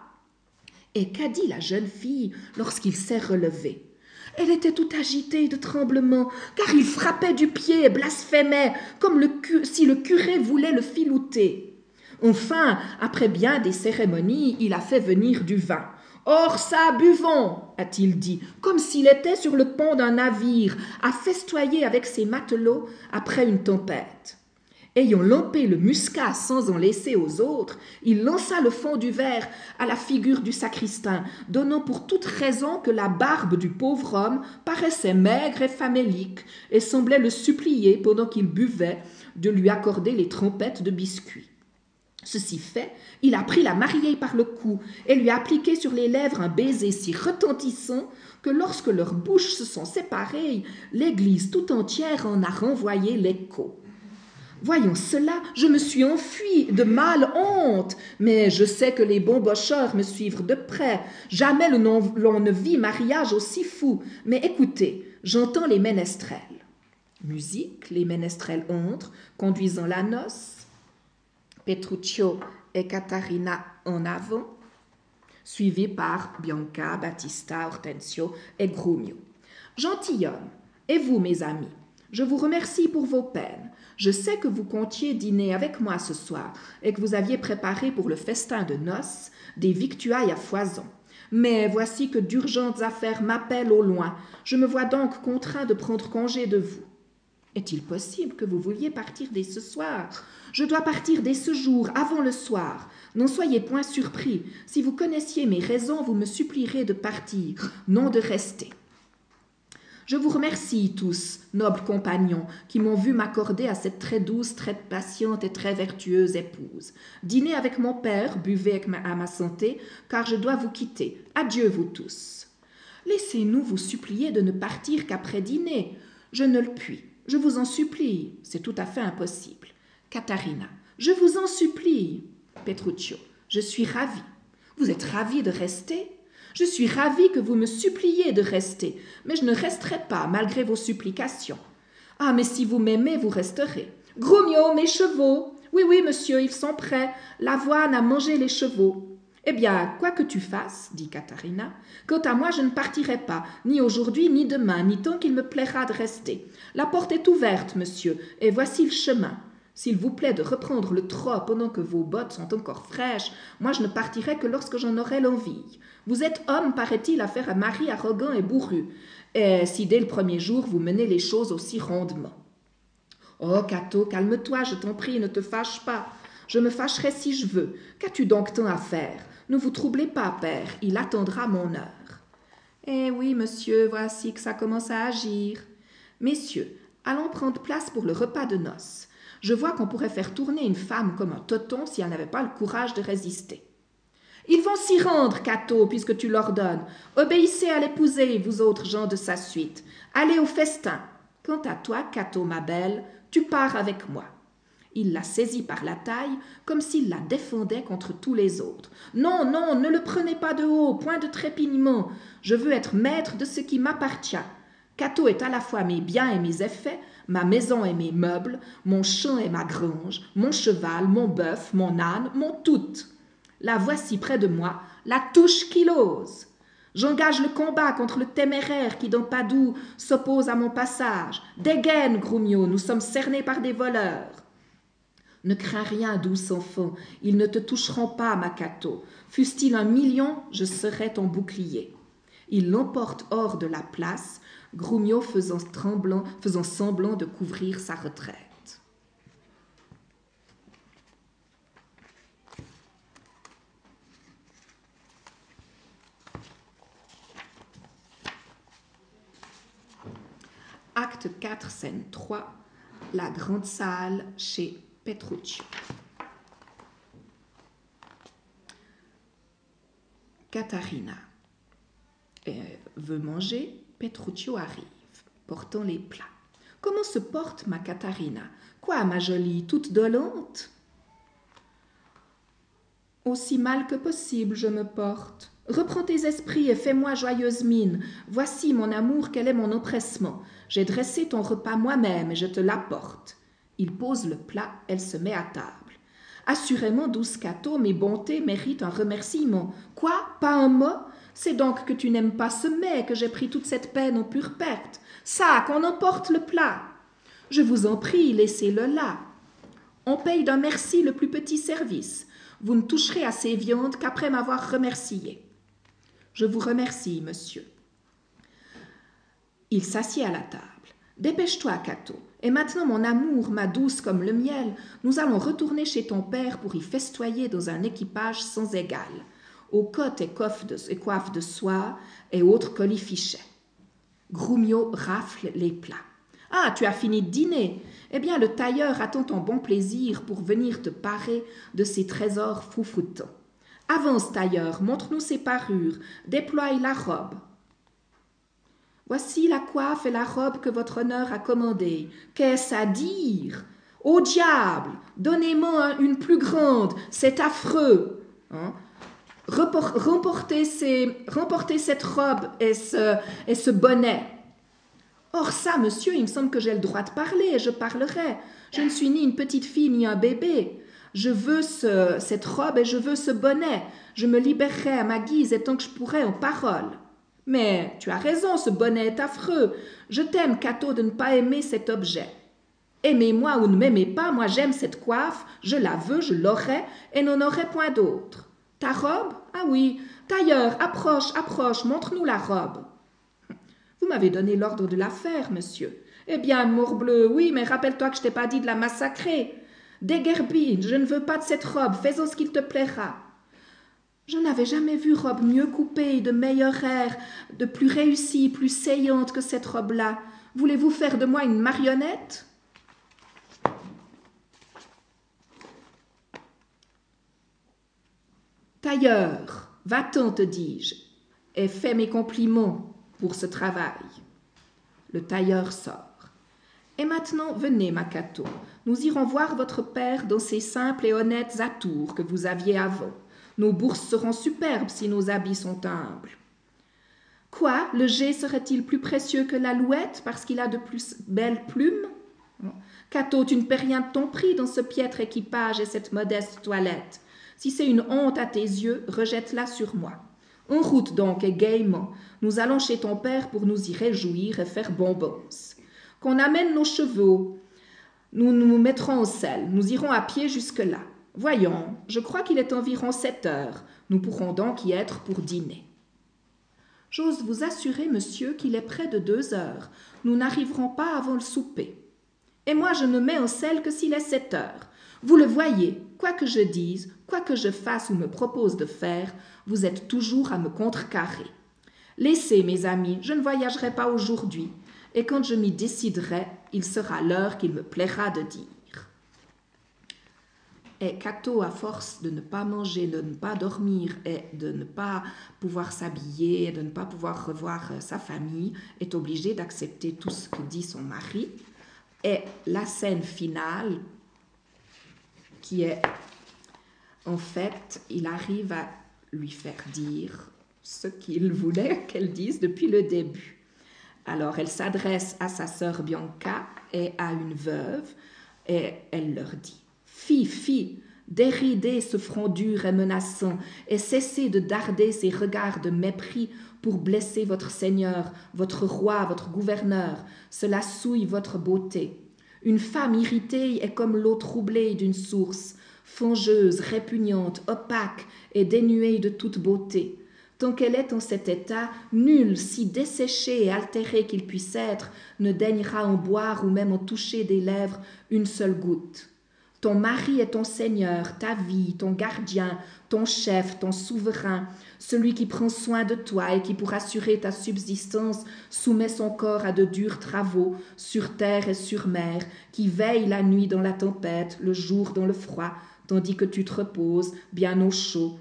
Et qu'a dit la jeune fille lorsqu'il s'est relevé elle était tout agitée de tremblement, car il frappait du pied et blasphémait, comme si le curé voulait le filouter. Enfin, après bien des cérémonies, il a fait venir du vin. Or ça, buvons, a-t-il dit, comme s'il était sur le pont d'un navire, à festoyer avec ses matelots après une tempête. Ayant lampé le muscat sans en laisser aux autres, il lança le fond du verre à la figure du sacristain, donnant pour toute raison que la barbe du pauvre homme paraissait maigre et famélique, et semblait le supplier, pendant qu'il buvait, de lui accorder les trompettes de biscuits. Ceci fait, il a pris la mariée par le cou et lui a appliqué sur les lèvres un baiser si retentissant que lorsque leurs bouches se sont séparées, l'église tout entière en a renvoyé l'écho. Voyons cela, je me suis enfui de mal honte, mais je sais que les bons bocheurs me suivent de près. Jamais l'on ne vit mariage aussi fou. Mais écoutez, j'entends les ménestrels. Musique, les ménestrels entrent, conduisant la noce. Petruccio et Catarina en avant, suivis par Bianca, Battista, Hortensio et Grumio. Gentilhomme, et vous, mes amis, je vous remercie pour vos peines. Je sais que vous comptiez dîner avec moi ce soir et que vous aviez préparé pour le festin de noces des victuailles à foison. Mais voici que d'urgentes affaires m'appellent au loin. Je me vois donc contraint de prendre congé de vous. Est-il possible que vous vouliez partir dès ce soir? Je dois partir dès ce jour, avant le soir. N'en soyez point surpris. Si vous connaissiez mes raisons, vous me supplierez de partir, non de rester. Je vous remercie tous, nobles compagnons, qui m'ont vu m'accorder à cette très douce, très patiente et très vertueuse épouse. Dînez avec mon père, buvez à ma santé, car je dois vous quitter. Adieu, vous tous. Laissez-nous vous supplier de ne partir qu'après dîner. Je ne le puis. Je vous en supplie. C'est tout à fait impossible. Katharina. Je vous en supplie. Petruccio. Je suis ravi. Vous êtes ravi de rester? Je suis ravi que vous me suppliez de rester, mais je ne resterai pas malgré vos supplications. Ah, mais si vous m'aimez, vous resterez. Grumio, mes chevaux. Oui, oui, monsieur, ils sont prêts. L'avoine a mangé les chevaux. Eh bien, quoi que tu fasses, dit Katharina, quant à moi je ne partirai pas, ni aujourd'hui, ni demain, ni tant qu'il me plaira de rester. La porte est ouverte, monsieur, et voici le chemin. S'il vous plaît de reprendre le trot pendant que vos bottes sont encore fraîches, moi je ne partirai que lorsque j'en aurai l'envie. Vous êtes homme, paraît-il, à faire un mari arrogant et bourru, et si dès le premier jour vous menez les choses aussi rondement. Oh, Cato, calme-toi, je t'en prie, ne te fâche pas. Je me fâcherai si je veux. Qu'as-tu donc tant à faire? Ne vous troublez pas, père, il attendra mon heure. Eh oui, monsieur, voici que ça commence à agir. Messieurs, allons prendre place pour le repas de noces. Je vois qu'on pourrait faire tourner une femme comme un toton si elle n'avait pas le courage de résister. Ils vont s'y rendre, Cato, puisque tu l'ordonnes. Obéissez à l'épouser, vous autres gens de sa suite. Allez au festin. Quant à toi, Cato, ma belle, tu pars avec moi. Il la saisit par la taille, comme s'il la défendait contre tous les autres. Non, non, ne le prenez pas de haut, point de trépignement. Je veux être maître de ce qui m'appartient. Cato est à la fois mes biens et mes effets, ma maison et mes meubles, mon champ et ma grange, mon cheval, mon bœuf, mon âne, mon tout. La voici près de moi, la touche qui l'ose. J'engage le combat contre le téméraire qui dans Padoue s'oppose à mon passage. Dégaine, Grumio, nous sommes cernés par des voleurs. Ne crains rien, douce enfant, ils ne te toucheront pas, Makato. Fût-il un million, je serai ton bouclier. Il l'emporte hors de la place, Grumio faisant, semblant de couvrir sa retraite. Acte 4, scène 3, la grande salle chez Petruccio. Katharina veut manger, Petruccio arrive, portant les plats. Comment se porte ma Katharina Quoi, ma jolie, toute dolente? Aussi mal que possible je me porte. Reprends tes esprits et fais-moi joyeuse mine. Voici, mon amour, quel est mon oppressement? J'ai dressé ton repas moi-même et je te l'apporte. Il pose le plat, elle se met à table. Assurément, douce Cato, mes bontés méritent un remerciement. Quoi? Pas un mot? C'est donc que tu n'aimes pas ce mets que j'ai pris toute cette peine en pure perte. Ça, qu'on emporte le plat. Je vous en prie, laissez-le là. On paye d'un merci le plus petit service. Vous ne toucherez à ces viandes qu'après m'avoir remercié. Je vous remercie, monsieur. Il s'assied à la table. Dépêche-toi, Cato. Et maintenant, mon amour, ma douce comme le miel, nous allons retourner chez ton père pour y festoyer dans un équipage sans égal, aux côtes et coiffes de, soie et autres colifichets. Grumio rafle les plats. Ah, tu as fini de dîner. Eh bien, le tailleur attend ton bon plaisir pour venir te parer de ses trésors foufoutants. Avance, tailleur, montre-nous ses parures, déploie la robe. Voici la coiffe et la robe que votre honneur a commandées. Qu'est-ce à dire? Au diable Donnez-moi une plus grande, c'est affreux hein? Remportez, cette robe et ce, et ce bonnet. Or ça, monsieur, il me semble que j'ai le droit de parler et je parlerai. Je ne suis ni une petite fille ni un bébé. Je veux cette robe et je veux ce bonnet. Je me libérerai à ma guise et tant que je pourrai en parole. Mais tu as raison, ce bonnet est affreux. Je t'aime, Cato, de ne pas aimer cet objet. Aimez-moi ou ne m'aimez pas, moi j'aime cette coiffe, je la veux, je l'aurai, et n'en aurai point d'autre. Ta robe? Ah oui. Tailleur, approche, approche, montre-nous la robe. Vous m'avez donné l'ordre de la faire, monsieur. Eh bien, morbleu, oui, mais rappelle-toi que je t'ai pas dit de la massacrer. Déguerbine, je ne veux pas de cette robe, fais-en ce qu'il te plaira. Je n'avais jamais vu robe mieux coupée, de meilleur air, de plus réussie, plus saillante que cette robe-là. Voulez-vous faire de moi une marionnette? Tailleur, va-t'en, te dis-je, et fais mes compliments pour ce travail. Le tailleur sort. Et maintenant, venez, Macato, nous irons voir votre père dans ces simples et honnêtes atours que vous aviez avant. Nos bourses seront superbes si nos habits sont humbles. Quoi Le jet serait-il plus précieux que l'alouette parce qu'il a de plus belles plumes? Cato, tu ne paies rien de ton prix dans ce piètre équipage et cette modeste toilette. Si c'est une honte à tes yeux, rejette-la sur moi. En route donc et gaiement, nous allons chez ton père pour nous y réjouir et faire bonbons. Qu'on amène nos chevaux. Nous nous mettrons au sel. Nous irons à pied jusque-là. Voyons, je crois qu'il est environ sept heures. Nous pourrons donc y être pour dîner. J'ose vous assurer, monsieur, qu'il est près de deux heures. Nous n'arriverons pas avant le souper. Et moi, je ne mets au sel que s'il est sept heures. Vous le voyez, quoi que je dise, quoi que je fasse ou me propose de faire, vous êtes toujours à me contrecarrer. Laissez, mes amis, je ne voyagerai pas aujourd'hui, et quand je m'y déciderai, il sera l'heure qu'il me plaira de dire. Et Cato, à force de ne pas manger, de ne pas dormir et de ne pas pouvoir s'habiller, de ne pas pouvoir revoir euh, sa famille, est obligé d'accepter tout ce que dit son mari. Et la scène finale est, en fait, il arrive à lui faire dire ce qu'il voulait <laughs> qu'elle dise depuis le début. Alors, elle s'adresse à sa sœur Bianca et à une veuve, et elle leur dit Fi, fi, déridez ce front dur et menaçant, et cessez de darder ces regards de mépris pour blesser votre Seigneur, votre roi, votre gouverneur. Cela souille votre beauté. Une femme irritée est comme l'eau troublée d'une source, fangeuse, répugnante, opaque et dénuée de toute beauté. Tant qu'elle est en cet état, nul, si desséché et altéré qu'il puisse être, ne daignera en boire ou même en toucher des lèvres une seule goutte. Ton mari est ton Seigneur, ta vie, ton gardien, ton chef, ton souverain, celui qui prend soin de toi et qui, pour assurer ta subsistance, soumet son corps à de durs travaux, sur terre et sur mer, qui veille la nuit dans la tempête, le jour dans le froid, tandis que tu te reposes, bien au chaud,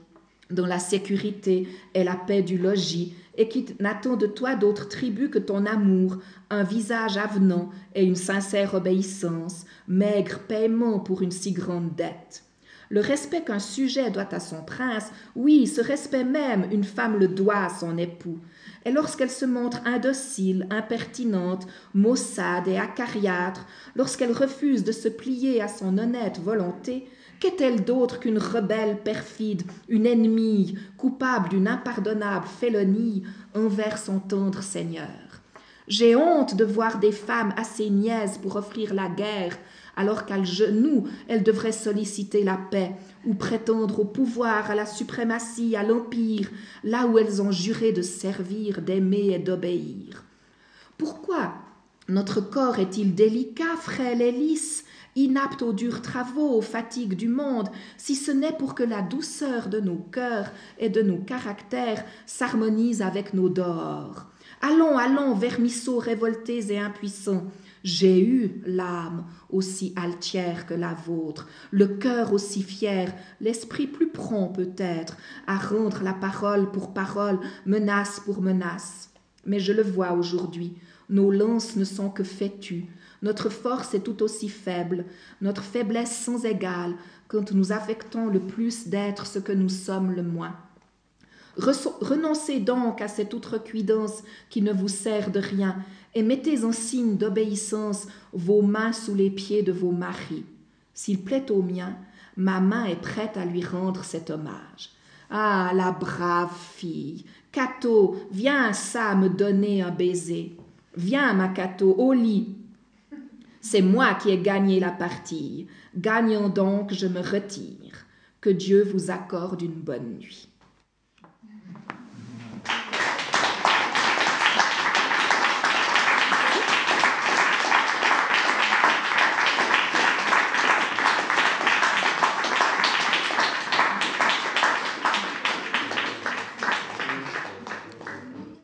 dans la sécurité et la paix du logis, et qui n'attend de toi d'autre tribut que ton amour, un visage avenant et une sincère obéissance, maigre paiement pour une si grande dette. Le respect qu'un sujet doit à son prince, oui, ce respect même, une femme le doit à son époux. Et lorsqu'elle se montre indocile, impertinente, maussade et acariâtre, lorsqu'elle refuse de se plier à son honnête volonté, Qu'est-elle d'autre qu'une rebelle perfide, une ennemie, coupable d'une impardonnable félonie envers son tendre Seigneur? J'ai honte de voir des femmes assez niaises pour offrir la guerre, alors qu'à genoux elles devraient solliciter la paix ou prétendre au pouvoir, à la suprématie, à l'empire, là où elles ont juré de servir, d'aimer et d'obéir. Pourquoi notre corps est-il délicat, frêle et lisse inapte aux durs travaux, aux fatigues du monde, si ce n'est pour que la douceur de nos cœurs et de nos caractères s'harmonise avec nos dehors. Allons, allons, vermisseaux révoltés et impuissants. J'ai eu l'âme aussi altière que la vôtre, le cœur aussi fier, l'esprit plus prompt peut-être à rendre la parole pour parole, menace pour menace. Mais je le vois aujourd'hui, nos lances ne sont que fétues, notre force est tout aussi faible, notre faiblesse sans égale, quand nous affectons le plus d'être ce que nous sommes le moins. Renoncez donc à cette outrecuidance qui ne vous sert de rien, et mettez en signe d'obéissance vos mains sous les pieds de vos maris. S'il plaît au mien, ma main est prête à lui rendre cet hommage. Ah, la brave fille. Cato, viens ça me donner un baiser. Viens, ma Cato, au lit, c'est moi qui ai gagné la partie. Gagnons donc, je me retire. Que Dieu vous accorde une bonne nuit.